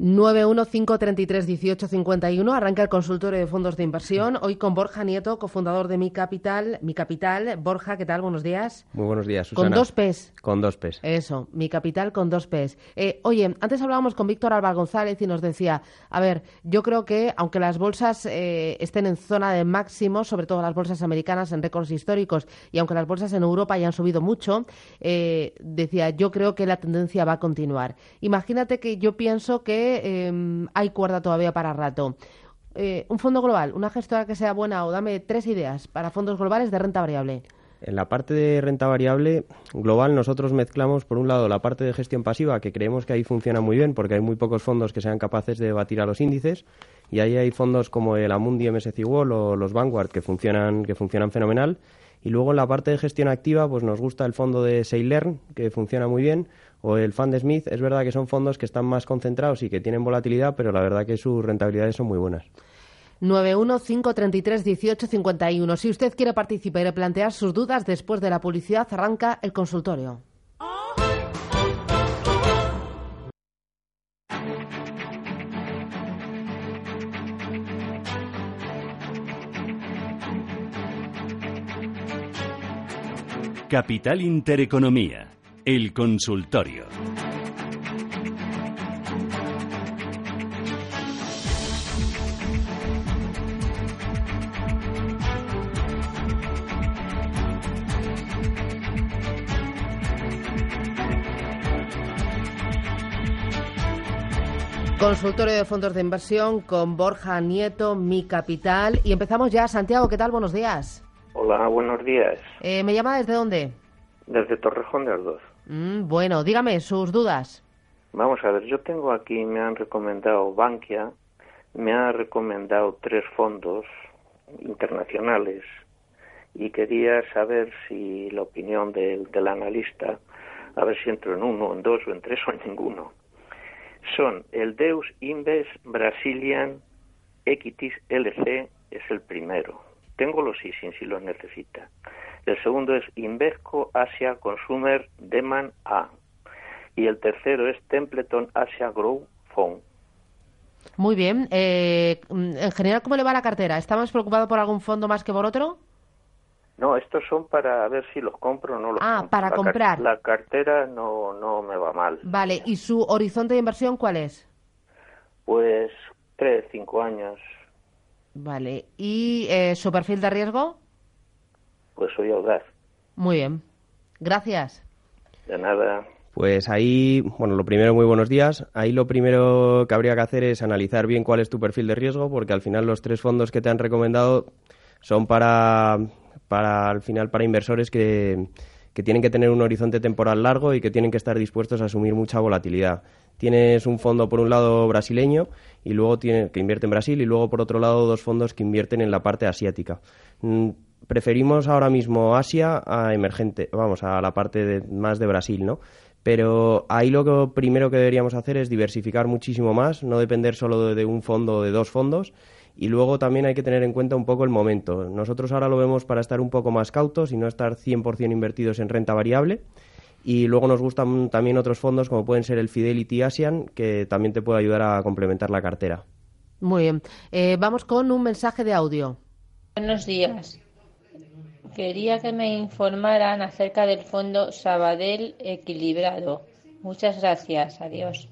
915331851 arranca el consultorio de fondos de inversión. Hoy con Borja Nieto, cofundador de Mi Capital. Mi Capital. Borja, ¿qué tal? Buenos días. Muy buenos días, Susana. Con dos P's. Con dos P's. Eso, Mi Capital con dos P's. Eh, oye, antes hablábamos con Víctor Álvaro González y nos decía, a ver, yo creo que aunque las bolsas eh, estén en zona de máximo, sobre todo las bolsas americanas en récords históricos, y aunque las bolsas en Europa hayan subido mucho, eh, decía, yo creo que la tendencia va a continuar. Imagínate que yo pienso que Em, hay cuerda todavía para rato. Eh, un fondo global, una gestora que sea buena o dame tres ideas para fondos globales de renta variable. En la parte de renta variable global nosotros mezclamos por un lado la parte de gestión pasiva que creemos que ahí funciona muy bien porque hay muy pocos fondos que sean capaces de batir a los índices y ahí hay fondos como el Amundi MSCI World o los Vanguard que funcionan que funcionan fenomenal y luego en la parte de gestión activa pues nos gusta el fondo de Sailern que funciona muy bien o el Fund Smith, es verdad que son fondos que están más concentrados y que tienen volatilidad, pero la verdad que sus rentabilidades son muy buenas. 915331851. Si usted quiere participar y plantear sus dudas después de la publicidad, arranca el consultorio. Capital Intereconomía el consultorio. Consultorio de fondos de inversión con Borja Nieto, Mi Capital. Y empezamos ya. Santiago, ¿qué tal? Buenos días. Hola, buenos días. Eh, ¿Me llama desde dónde? Desde Torrejón de Ardoz. Mm, bueno, dígame sus dudas. Vamos a ver, yo tengo aquí, me han recomendado Bankia, me ha recomendado tres fondos internacionales y quería saber si la opinión del, del analista, a ver si entro en uno, en dos o en tres o en ninguno. Son el Deus Invest Brazilian Equities LC, es el primero. Tengo los ISIN si los necesita. El segundo es Invesco Asia Consumer Demand A. Y el tercero es Templeton Asia Grow Fund. Muy bien. Eh, en general, ¿cómo le va la cartera? ¿Está más preocupado por algún fondo más que por otro? No, estos son para ver si los compro o no los ah, para comprar. la cartera no, no me va mal. Vale, ¿y su horizonte de inversión cuál es? Pues tres, cinco años. Vale, ¿y eh, su perfil de riesgo? Pues soy audaz. Muy bien. Gracias. De nada. Pues ahí, bueno, lo primero, muy buenos días. Ahí lo primero que habría que hacer es analizar bien cuál es tu perfil de riesgo, porque al final los tres fondos que te han recomendado son para, para al final, para inversores que, que tienen que tener un horizonte temporal largo y que tienen que estar dispuestos a asumir mucha volatilidad. Tienes un fondo por un lado brasileño y luego tiene, que invierte en Brasil y luego por otro lado dos fondos que invierten en la parte asiática mm, preferimos ahora mismo Asia a emergente, vamos, a la parte de, más de Brasil, ¿no? Pero ahí lo que primero que deberíamos hacer es diversificar muchísimo más, no depender solo de, un fondo o de dos fondos. Y luego también hay que tener en cuenta un poco el momento. Nosotros ahora lo vemos para estar un poco más cautos y no estar 100% invertidos en renta variable. Y luego nos gustan también otros fondos como pueden ser el Fidelity Asian, que también te puede ayudar a complementar la cartera. Muy bien. Eh, vamos con un mensaje de audio. Buenos días. Quería que me informaran acerca del fondo Sabadell Equilibrado. Muchas gracias. Adiós.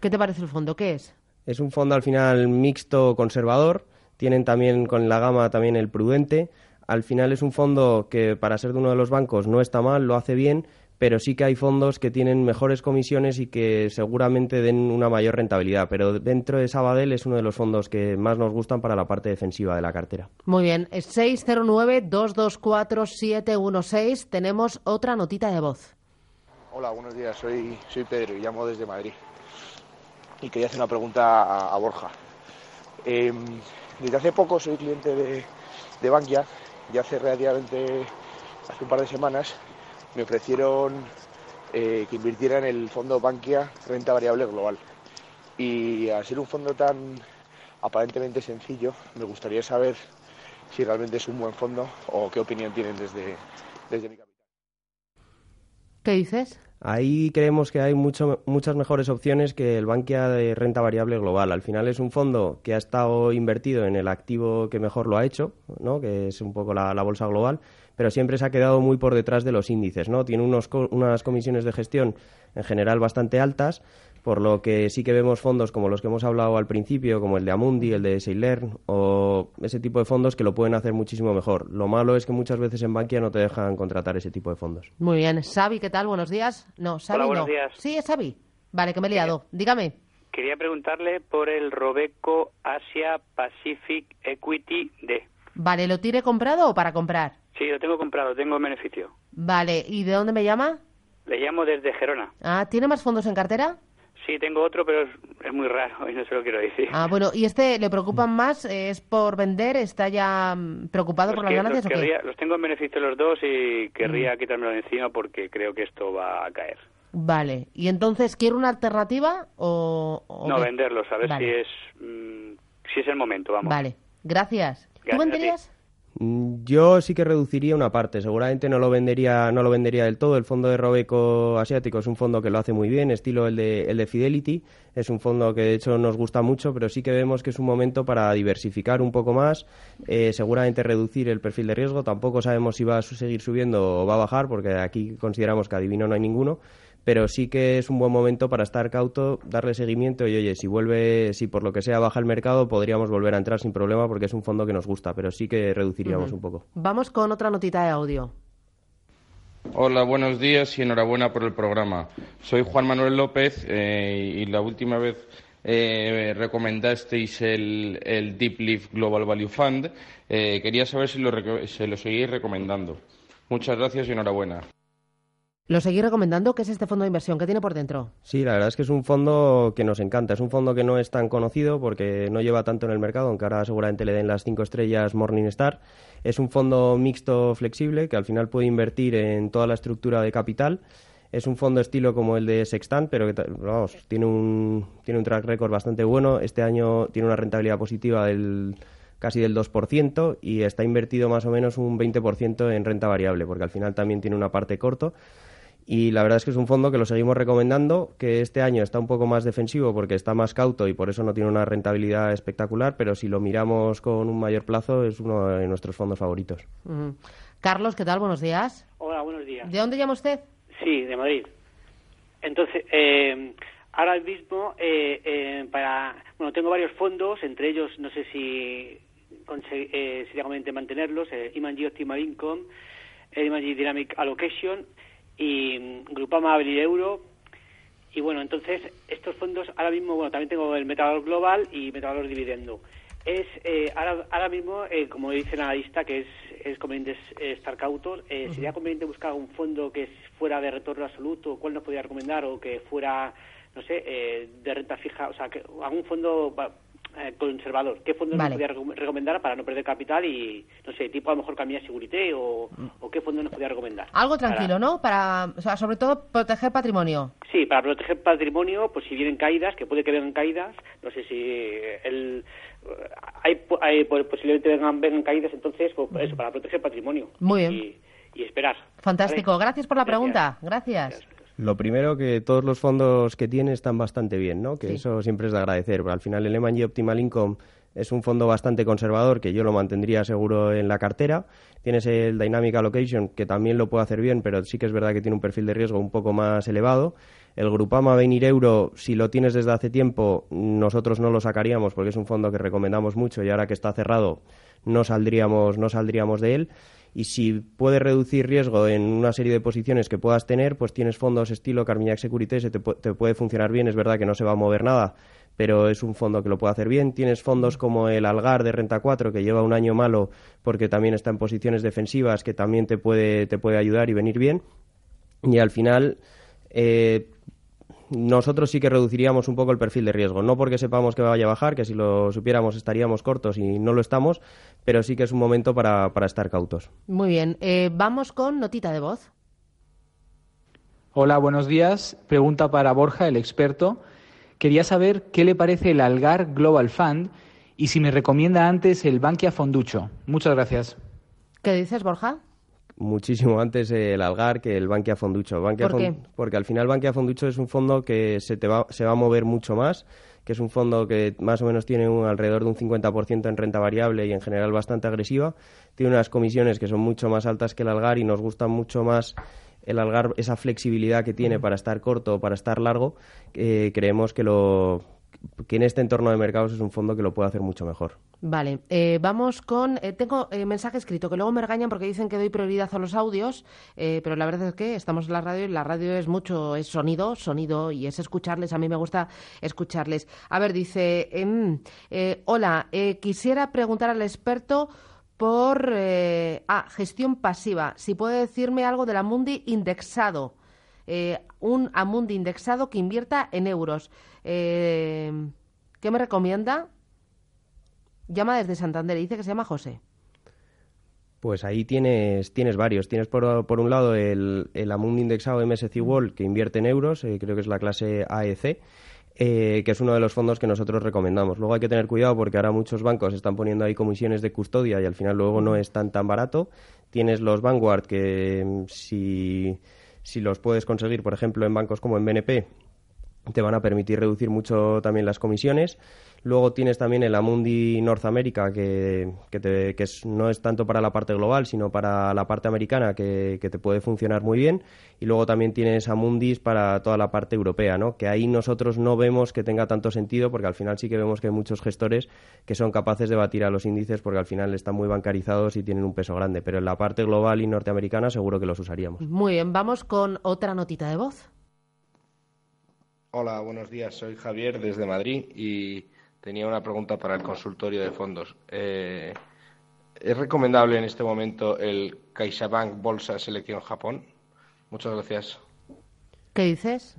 ¿Qué te parece el fondo? ¿Qué es? Es un fondo al final mixto conservador. Tienen también con la gama también el prudente. Al final es un fondo que para ser de uno de los bancos no está mal, lo hace bien, pero sí que hay fondos que tienen mejores comisiones y que seguramente den una mayor rentabilidad. Pero dentro de Sabadell es uno de los fondos que más nos gustan para la parte defensiva de la cartera. Muy bien, 609-224-716. Tenemos otra notita de voz. Hola, buenos días. Soy, soy Pedro y llamo desde Madrid. y quería hacer una pregunta a, Borja. Em, desde hace poco soy cliente de, de Bankia y hace relativamente, hace un par de semanas, me ofrecieron eh, que invirtiera en el fondo Bankia Renta Variable Global. Y al ser un fondo tan aparentemente sencillo, me gustaría saber si realmente es un buen fondo o qué opinión tienen desde, desde mi capital. ¿Qué dices? Ahí creemos que hay mucho, muchas mejores opciones que el Bankia de renta variable global. Al final es un fondo que ha estado invertido en el activo que mejor lo ha hecho, ¿no? que es un poco la, la bolsa global, pero siempre se ha quedado muy por detrás de los índices. ¿no? Tiene unos, unas comisiones de gestión en general bastante altas por lo que sí que vemos fondos como los que hemos hablado al principio, como el de Amundi, el de Seilern o ese tipo de fondos que lo pueden hacer muchísimo mejor. Lo malo es que muchas veces en Bankia no te dejan contratar ese tipo de fondos. Muy bien. Xavi, ¿qué tal? Buenos días. No, Xavi buenos días. Sí, es Xavi. Vale, que me he liado. Dígame. Quería preguntarle por el Robeco Asia Pacific Equity D. Vale, ¿lo tiene comprado o para comprar? Sí, lo tengo comprado, tengo beneficio. Vale, ¿y de dónde me llama? Le llamo desde Gerona. Ah, ¿tiene más fondos en cartera? Sí, tengo otro, pero es, muy raro y no se lo quiero decir. Ah, bueno, ¿y este le preocupan más? ¿Es por vender? ¿Está ya mm, preocupado por las ganancias los, o los tengo en beneficio los dos y querría mm. quitármelo de encima porque creo que esto va a caer. Vale, ¿y entonces quiere una alternativa o...? no, venderlos, a ver si es mm, si es el momento, vamos. Vale, gracias. ¿Tú venderías? Mm, yo sí que reduciría una parte, seguramente no lo vendería, no lo vendería del todo. El fondo de Robeco Asiático es un fondo que lo hace muy bien, estilo el de, el de Fidelity. Es un fondo que de hecho nos gusta mucho, pero sí que vemos que es un momento para diversificar un poco más, eh, seguramente reducir el perfil de riesgo. Tampoco sabemos si va a seguir subiendo o va a bajar, porque aquí consideramos que adivino no hay ninguno pero sí que es un buen momento para estar cauto, darle seguimiento y oye, si vuelve, si por lo que sea baja el mercado, podríamos volver a entrar sin problema porque es un fondo que nos gusta, pero sí que reduciríamos un poco. Vamos con otra notita de audio. Hola, buenos días y enhorabuena por el programa. Soy Juan Manuel López eh, y la última vez eh, recomendasteis el, el, Deep Leaf Global Value Fund. Eh, quería saber si lo, si lo seguís recomendando. Muchas gracias y enhorabuena. ¿Lo seguís recomendando? ¿Qué es este fondo de inversión? ¿Qué tiene por dentro? Sí, la verdad es que es un fondo que nos encanta. Es un fondo que no es tan conocido porque no lleva tanto en el mercado, aunque ahora seguramente le den las cinco estrellas Morningstar. Es un fondo mixto flexible que al final puede invertir en toda la estructura de capital. Es un fondo estilo como el de Sextant, pero que vamos, tiene un, tiene un track record bastante bueno. Este año tiene una rentabilidad positiva del casi del 2% y está invertido más o menos un 20% en renta variable, porque al final también tiene una parte corto y la verdad es que es un fondo que lo seguimos recomendando, que este año está un poco más defensivo porque está más cauto y por eso no tiene una rentabilidad espectacular, pero si lo miramos con un mayor plazo es uno de nuestros fondos favoritos. Carlos, ¿qué tal? Buenos días. Hola, buenos días. ¿De dónde llama usted? Sí, de Madrid. Entonces, eh, ahora mismo, eh, eh, para, bueno, tengo varios fondos, entre ellos, no sé si sería conveniente mantenerlos, eh, Imanji Optimal Income, Imanji Dynamic Allocation y Grupama Abril Euro. Y bueno, entonces estos fondos ahora mismo, bueno, también tengo el Metavalor Global y Metavalor Dividendo. Es eh, ahora, ahora mismo, eh, como dice la lista, que es, es conveniente estar cautos, eh, ¿sería conveniente buscar un fondo que fuera de retorno absoluto? ¿Cuál nos podría recomendar? O que fuera, no sé, de renta fija, o sea, que algún fondo eh, conservador. ¿Qué fondo nos podría recomendar para no perder capital y, no sé, tipo a lo mejor Camilla Segurité o, o qué fondo nos podría recomendar? Algo tranquilo, ¿no? Para, o sea, sobre todo proteger patrimonio. Sí, para proteger patrimonio, pues si vienen caídas, que puede que vengan caídas, no sé si el hay, hay posiblemente vengan, vengan caídas, entonces, pues, eso, para proteger patrimonio. Muy bien. Y, esperar. Fantástico. Gracias por la pregunta. Gracias. Lo primero que todos los fondos que tiene están bastante bien, ¿no? Que eso siempre es de agradecer. Pero al final el M&G Optimal Income es un fondo bastante conservador que yo lo mantendría seguro en la cartera. Tienes el Dynamic Allocation que también lo puede hacer bien, pero sí que es verdad que tiene un perfil de riesgo un poco más elevado. El Grupama Venir Euro, si lo tienes desde hace tiempo, nosotros no lo sacaríamos porque es un fondo que recomendamos mucho y ahora que está cerrado no saldríamos, no saldríamos de él y si puedes reducir riesgo en una serie de posiciones que puedas tener, pues tienes fondos estilo Carmignac Securities, te, te puede funcionar bien, es verdad que no se va a mover nada, pero es un fondo que lo puede hacer bien. Tienes fondos como el Algar de Renta 4, que lleva un año malo porque también está en posiciones defensivas, que también te puede, te puede ayudar y venir bien. Y al final, eh, nosotros sí que reduciríamos un poco el perfil de riesgo. No porque sepamos que vaya a bajar, que si lo supiéramos estaríamos cortos y no lo estamos, pero sí que es un momento para, para estar cautos. Muy bien. Eh, vamos con notita de voz. Hola, buenos días. Pregunta para Borja, el experto. Quería saber qué le parece el Algar Global Fund y si me recomienda antes el Bankia Fonducho. Muchas gracias. ¿Qué dices, Borja? Muchísimo antes el Algar que el Bankia Fonducho. Bankia ¿Por qué? Porque al final Bankia Fonducho es un fondo que se, te va, se va a mover mucho más, que es un fondo que más o menos tiene un, alrededor de un 50% en renta variable y en general bastante agresiva. Tiene unas comisiones que son mucho más altas que el Algar y nos gusta mucho más el Algar, esa flexibilidad que tiene para estar corto o para estar largo. Eh, creemos que lo que en este entorno de mercados es un fondo que lo puede hacer mucho mejor. Vale, eh, vamos con. Eh, tengo eh, mensaje escrito que luego me regañan porque dicen que doy prioridad a los audios, pero la verdad es que estamos en la radio y la radio es mucho, es sonido, sonido y es escucharles. A mí me gusta escucharles. A ver, dice: em, Hola, quisiera preguntar al experto por ah, gestión pasiva. Si puede decirme algo del Amundi indexado. Un Amundi indexado que invierta en euros. ¿Qué me recomienda? llama desde Santander y dice que se llama José. Pues ahí tienes, tienes varios. Tienes por, por un lado el, el Amundi indexado MSC World que invierte en euros, eh, creo que es la clase AEC, eh, que es uno de los fondos que nosotros recomendamos. Luego hay que tener cuidado porque ahora muchos bancos están poniendo ahí comisiones de custodia y al final luego no es tan tan barato. Tienes los Vanguard que mm, si, si los puedes conseguir, por ejemplo, en bancos como en BNP, te van a permitir reducir mucho también las comisiones. Luego tienes también el Amundi North America, que, que, no es tanto para la parte global, sino para la parte americana, que, te puede funcionar muy bien. Y luego también tienes Amundis para toda la parte europea, ¿no? que ahí nosotros no vemos que tenga tanto sentido, porque al final sí que vemos que hay muchos gestores que son capaces de batir a los índices, porque al final están muy bancarizados y tienen un peso grande. Pero en la parte global y norteamericana seguro que los usaríamos. Muy bien, vamos con otra notita de voz. Hola, buenos días. Soy Javier desde Madrid y tenía una pregunta para el consultorio de fondos. Eh, ¿Es recomendable en este momento el CaixaBank Bolsa Selección Japón? Muchas gracias. ¿Qué dices?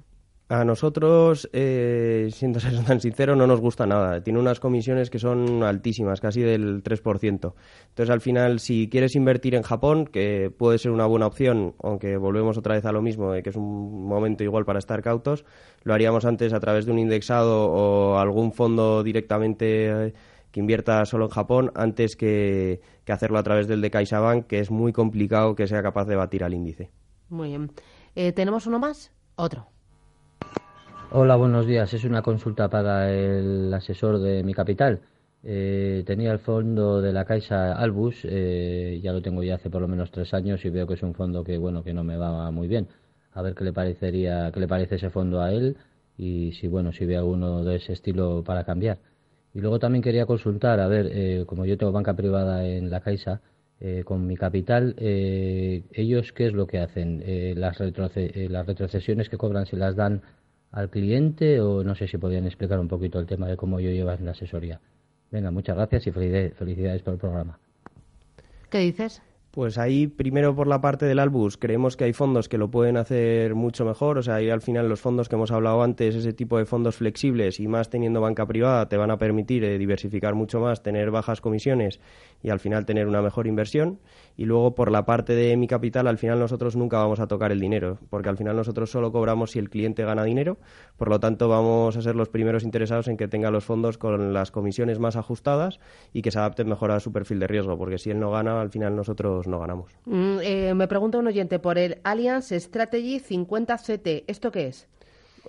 A nosotros, eh, siendo ser tan sincero, no nos gusta nada. Tiene unas comisiones que son altísimas, casi del 3%. Entonces, al final, si quieres invertir en Japón, que puede ser una buena opción, aunque volvemos otra vez a lo mismo, de que es un momento igual para estar cautos, lo haríamos antes a través de un indexado o algún fondo directamente eh, que invierta solo en Japón, antes que, hacerlo a través del de CaixaBank, que es muy complicado que sea capaz de batir al índice. Muy bien. Eh, ¿Tenemos uno más? Otro. Hola, buenos días. Es una consulta para el asesor de mi capital. Eh, tenía el fondo de la Caixa Albus, eh, ya lo tengo ya hace por lo menos tres años y veo que es un fondo que bueno que no me va muy bien. A ver qué le parecería, qué le parece ese fondo a él y si bueno si ve alguno de ese estilo para cambiar. Y luego también quería consultar, a ver, eh, como yo tengo banca privada en la Caixa, con mi capital, ellos qué es lo que hacen, las, las retrocesiones que cobran se las dan al cliente o no sé si podrían explicar un poquito el tema de cómo yo llevas la asesoría. Venga, muchas gracias y felicidades por el programa. ¿Qué dices? Pues ahí, primero por la parte del Albus, creemos que hay fondos que lo pueden hacer mucho mejor. O sea, ahí al final los fondos que hemos hablado antes, ese tipo de fondos flexibles y más teniendo banca privada, te van a permitir eh, diversificar mucho más, tener bajas comisiones y al final tener una mejor inversión. Y luego por la parte de mi capital, al final nosotros nunca vamos a tocar el dinero, porque al final nosotros solo cobramos si el cliente gana dinero. Por lo tanto, vamos a ser los primeros interesados en que tenga los fondos con las comisiones más ajustadas y que se adapten mejor a su perfil de riesgo, porque si él no gana, al final nosotros no ganamos. Mm, eh, me pregunta un oyente por el Alliance Strategy 50CT. ¿Esto qué es?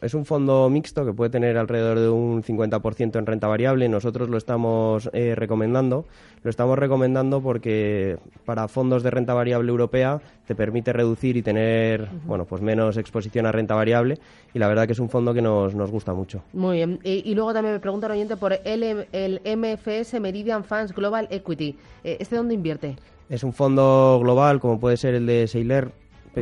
Es un fondo mixto que puede tener alrededor de un 50% en renta variable. Nosotros lo estamos eh, recomendando. Lo estamos recomendando porque para fondos de renta variable europea te permite reducir y tener bueno pues menos exposición a renta variable. Y la verdad que es un fondo que nos, nos gusta mucho. Muy bien. Y, luego también me pregunta un oyente por el, el MFS Meridian Funds Global Equity. Eh, ¿Este dónde invierte? Es un fondo global, como puede ser el de Seiler,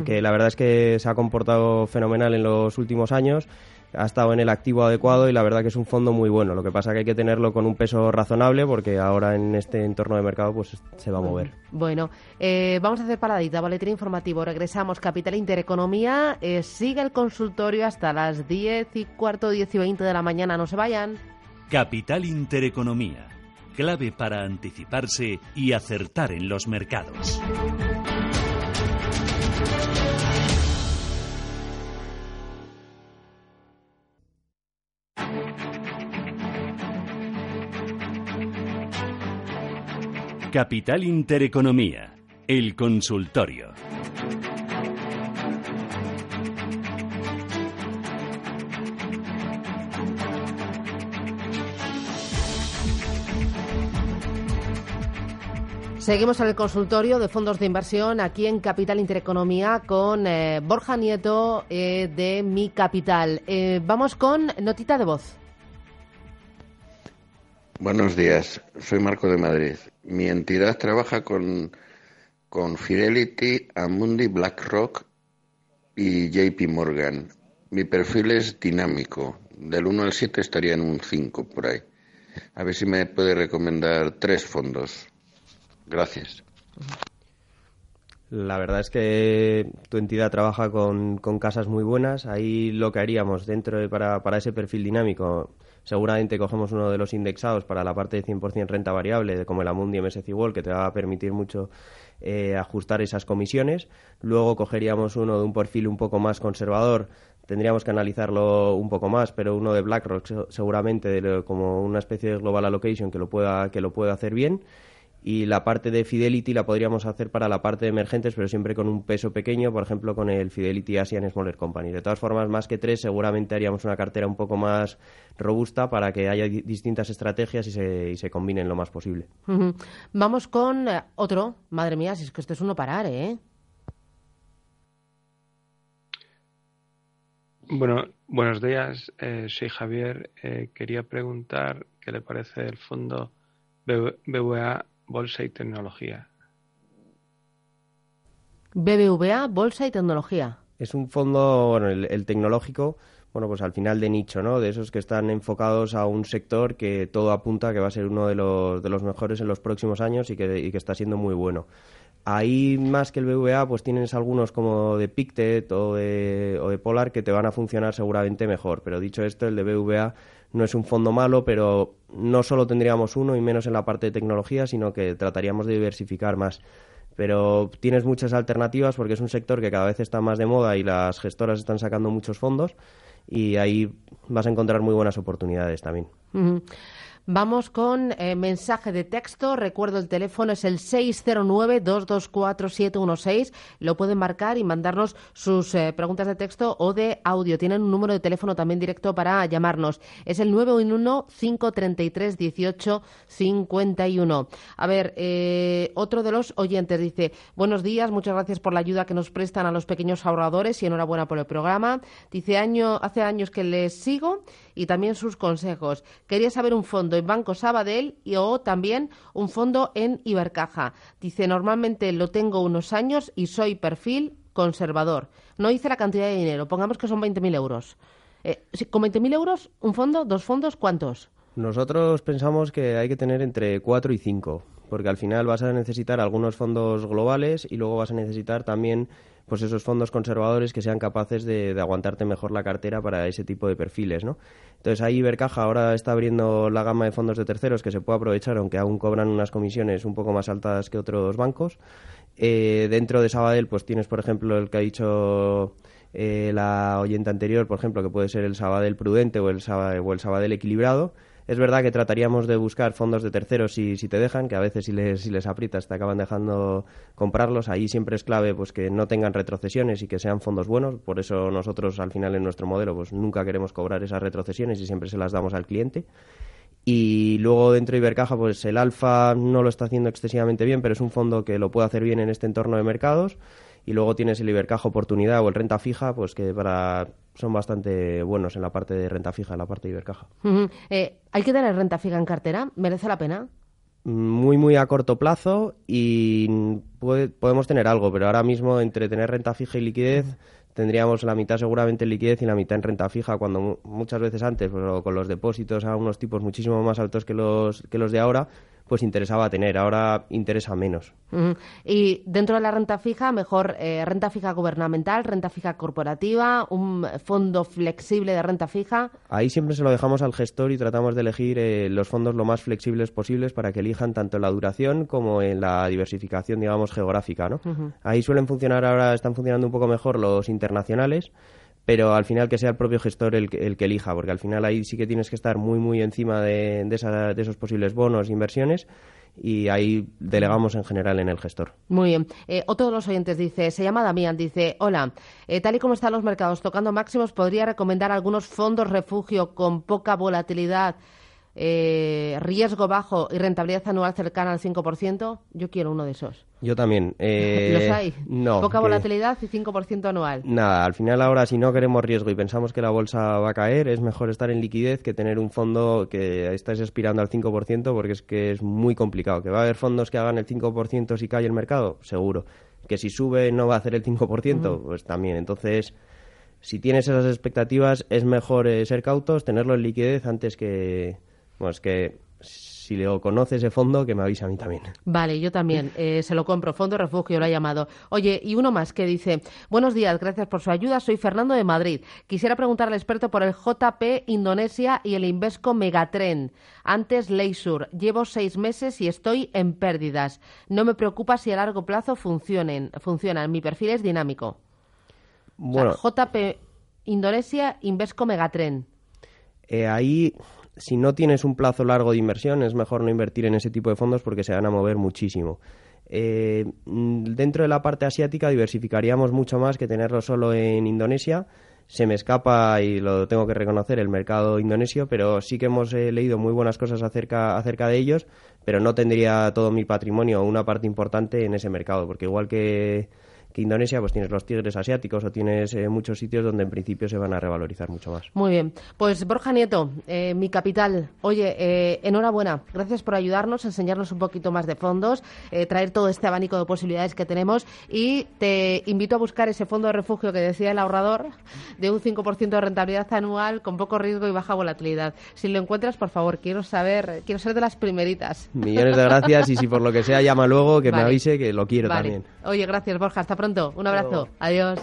que la verdad es que se ha comportado fenomenal en los últimos años. ha estado en el activo adecuado y la verdad que es un fondo muy bueno. Lo que pasa que hay que tenerlo con un peso razonable porque ahora en este entorno de mercado pues se va a mover. Bueno, eh, vamos a hacer paradita, boletín informativo. Regresamos, Capital Intereconomía. Eh, sigue el consultorio hasta las 10 y cuarto, 10 y 20 de la mañana. No se vayan. Capital Intereconomía. Clave para anticiparse y acertar en los mercados. Capital Intereconomía, el consultorio. Seguimos en el consultorio de fondos de inversión aquí en Capital Intereconomía con eh, Borja Nieto eh, de Mi Capital. Eh, vamos con notita de voz. Buenos días, soy Marco de Madrid. Mi entidad trabaja con, con Fidelity, Amundi, BlackRock y JP Morgan. Mi perfil es dinámico. Del 1 al 7 estaría en un 5 por ahí. A ver si me puede recomendar tres fondos. Gracias. La verdad es que tu entidad trabaja con, con casas muy buenas. Ahí lo que haríamos dentro de, para, para ese perfil dinámico, seguramente cogemos uno de los indexados para la parte de 100% renta variable, como el Amundi MSCI World, que te va a permitir mucho eh, ajustar esas comisiones. Luego cogeríamos uno de un perfil un poco más conservador. Tendríamos que analizarlo un poco más, pero uno de BlackRock seguramente como una especie de global allocation que lo pueda que lo pueda hacer bien y la parte de Fidelity la podríamos hacer para la parte de emergentes, pero siempre con un peso pequeño, por ejemplo, con el Fidelity Asian Smaller Company. De todas formas, más que tres, seguramente haríamos una cartera un poco más robusta para que haya distintas estrategias y se, y se combinen lo más posible. Vamos con eh, otro. Madre mía, si es que esto es uno parar, ¿eh? Bueno, buenos días. Eh, soy Javier. Eh, quería preguntar qué le parece el fondo BVA Bolsa y Tecnología. BBVA, Bolsa y Tecnología. Es un fondo, bueno, el, tecnológico, bueno, pues al final de nicho, ¿no? De esos que están enfocados a un sector que todo apunta que va a ser uno de los, de los mejores en los próximos años y que, y que está siendo muy bueno. Ahí, más que el BVA, pues tienes algunos como de Pictet o de, o de Polar que te van a funcionar seguramente mejor. Pero dicho esto, el de BVA no es un fondo malo, pero no solo tendríamos uno y menos en la parte de tecnología, sino que trataríamos de diversificar más. Pero tienes muchas alternativas porque es un sector que cada vez está más de moda y las gestoras están sacando muchos fondos y ahí vas a encontrar muy buenas oportunidades también. Vamos con eh, mensaje de texto. Recuerdo el teléfono es el 609-224-716. Lo pueden marcar y mandarnos sus eh, preguntas de texto o de audio. Tienen un número de teléfono también directo para llamarnos. Es el 911-533-1851. A ver, eh, otro de los oyentes dice: Buenos días, muchas gracias por la ayuda que nos prestan a los pequeños ahorradores y enhorabuena por el programa. Dice: año, hace años que les sigo y también sus consejos. Quería saber un fondo Banco Sabadell y o también un fondo en Ibercaja. Dice, normalmente lo tengo unos años y soy perfil conservador. No dice la cantidad de dinero, pongamos que son 20.000 euros. Eh, ¿Con 20.000 euros un fondo, dos fondos, cuántos? Nosotros pensamos que hay que tener entre 4 y 5, porque al final vas a necesitar algunos fondos globales y luego vas a necesitar también pues esos fondos conservadores que sean capaces de, aguantarte mejor la cartera para ese tipo de perfiles, ¿no? Entonces ahí Ibercaja ahora está abriendo la gama de fondos de terceros que se puede aprovechar, aunque aún cobran unas comisiones un poco más altas que otros bancos. Eh, dentro de Sabadell, pues tienes, por ejemplo, el que ha dicho eh, la oyente anterior, por ejemplo, que puede ser el Sabadell prudente o el, o el Sabadell equilibrado, es verdad que trataríamos de buscar fondos de terceros si, si te dejan, que a veces si les, si les aprietas te acaban dejando comprarlos. Ahí siempre es clave pues que no tengan retrocesiones y que sean fondos buenos. Por eso nosotros al final en nuestro modelo pues nunca queremos cobrar esas retrocesiones y siempre se las damos al cliente. Y luego dentro de Ibercaja, pues el Alfa no lo está haciendo excesivamente bien, pero es un fondo que lo puede hacer bien en este entorno de mercados. Y luego tienes el Ibercaja Oportunidad o el Renta Fija, pues que para son bastante buenos en la parte de renta fija, en la parte de Ibercaja. Eh, ¿Hay que tener renta fija en cartera? ¿Merece la pena? Muy, muy a corto plazo y podemos tener algo, pero ahora mismo entre tener renta fija y liquidez tendríamos la mitad seguramente en liquidez y la mitad en renta fija, cuando muchas veces antes, pues, con los depósitos a unos tipos muchísimo más altos que los, que los de ahora, pues interesaba tener, ahora interesa menos. Y dentro de la renta fija, mejor eh, renta fija gubernamental, renta fija corporativa, un fondo flexible de renta fija. Ahí siempre se lo dejamos al gestor y tratamos de elegir eh, los fondos lo más flexibles posibles para que elijan tanto en la duración como en la diversificación, digamos, geográfica. ¿no? Ahí suelen funcionar ahora, están funcionando un poco mejor los internacionales pero al final que sea el propio gestor el, el, que elija, porque al final ahí sí que tienes que estar muy, muy encima de, de, de esos posibles bonos, inversiones, y ahí delegamos en general en el gestor. Muy bien. Eh, otro de los oyentes dice, se llama Damián, dice, hola, eh, tal y como están los mercados tocando máximos, ¿podría recomendar algunos fondos refugio con poca volatilidad? Eh, riesgo bajo y rentabilidad anual cercana al 5%, yo quiero uno de esos. Yo también. Eh, ¿Los hay? No. Poca volatilidad y 5% anual. Nada, al final ahora si no queremos riesgo y pensamos que la bolsa va a caer, es mejor estar en liquidez que tener un fondo que estáis aspirando al 5% porque es que es muy complicado. ¿Que va a haber fondos que hagan el 5% si cae el mercado? Seguro. ¿Que si sube no va a hacer el 5%? Pues también. Entonces si tienes esas expectativas, es mejor eh, ser cautos, tenerlo en liquidez antes que, bueno, es que si le conoce ese fondo, que me avisa a mí también. Vale, yo también. Eh, se lo compro. Fondo Refugio lo ha llamado. Oye, y uno más que dice: Buenos días, gracias por su ayuda. Soy Fernando de Madrid. Quisiera preguntar al experto por el JP Indonesia y el Invesco Megatren. Antes Leisure. Llevo seis meses y estoy en pérdidas. No me preocupa si a largo plazo funcionen, funcionan. Mi perfil es dinámico. Bueno. JP Indonesia, Invesco Megatren. Eh, ahí si no tienes un plazo largo de inversión, es mejor no invertir en ese tipo de fondos porque se van a mover muchísimo. Eh, mm, dentro de la parte asiática diversificaríamos mucho más que tenerlo solo en Indonesia. Se me escapa, y lo tengo que reconocer, el mercado indonesio, pero sí que hemos eh, leído muy buenas cosas acerca, acerca de ellos, pero no tendría todo mi patrimonio o una parte importante en ese mercado, porque igual que que Indonesia pues tienes los tigres asiáticos o tienes eh, muchos sitios donde en principio se van a revalorizar mucho más. Muy bien. Pues Borja Nieto, eh, mi capital. Oye, eh, enhorabuena. Gracias por ayudarnos, enseñarnos un poquito más de fondos, traer todo este abanico de posibilidades que tenemos y te invito a buscar ese fondo de refugio que decía el ahorrador de un 5% de rentabilidad anual con poco riesgo y baja volatilidad. Si lo encuentras, por favor, quiero saber, quiero ser de las primeritas. Millones de gracias y si por lo que sea llama luego que me avise que lo quiero también. Oye, gracias Borja. Hasta pronto. Un abrazo. Adiós.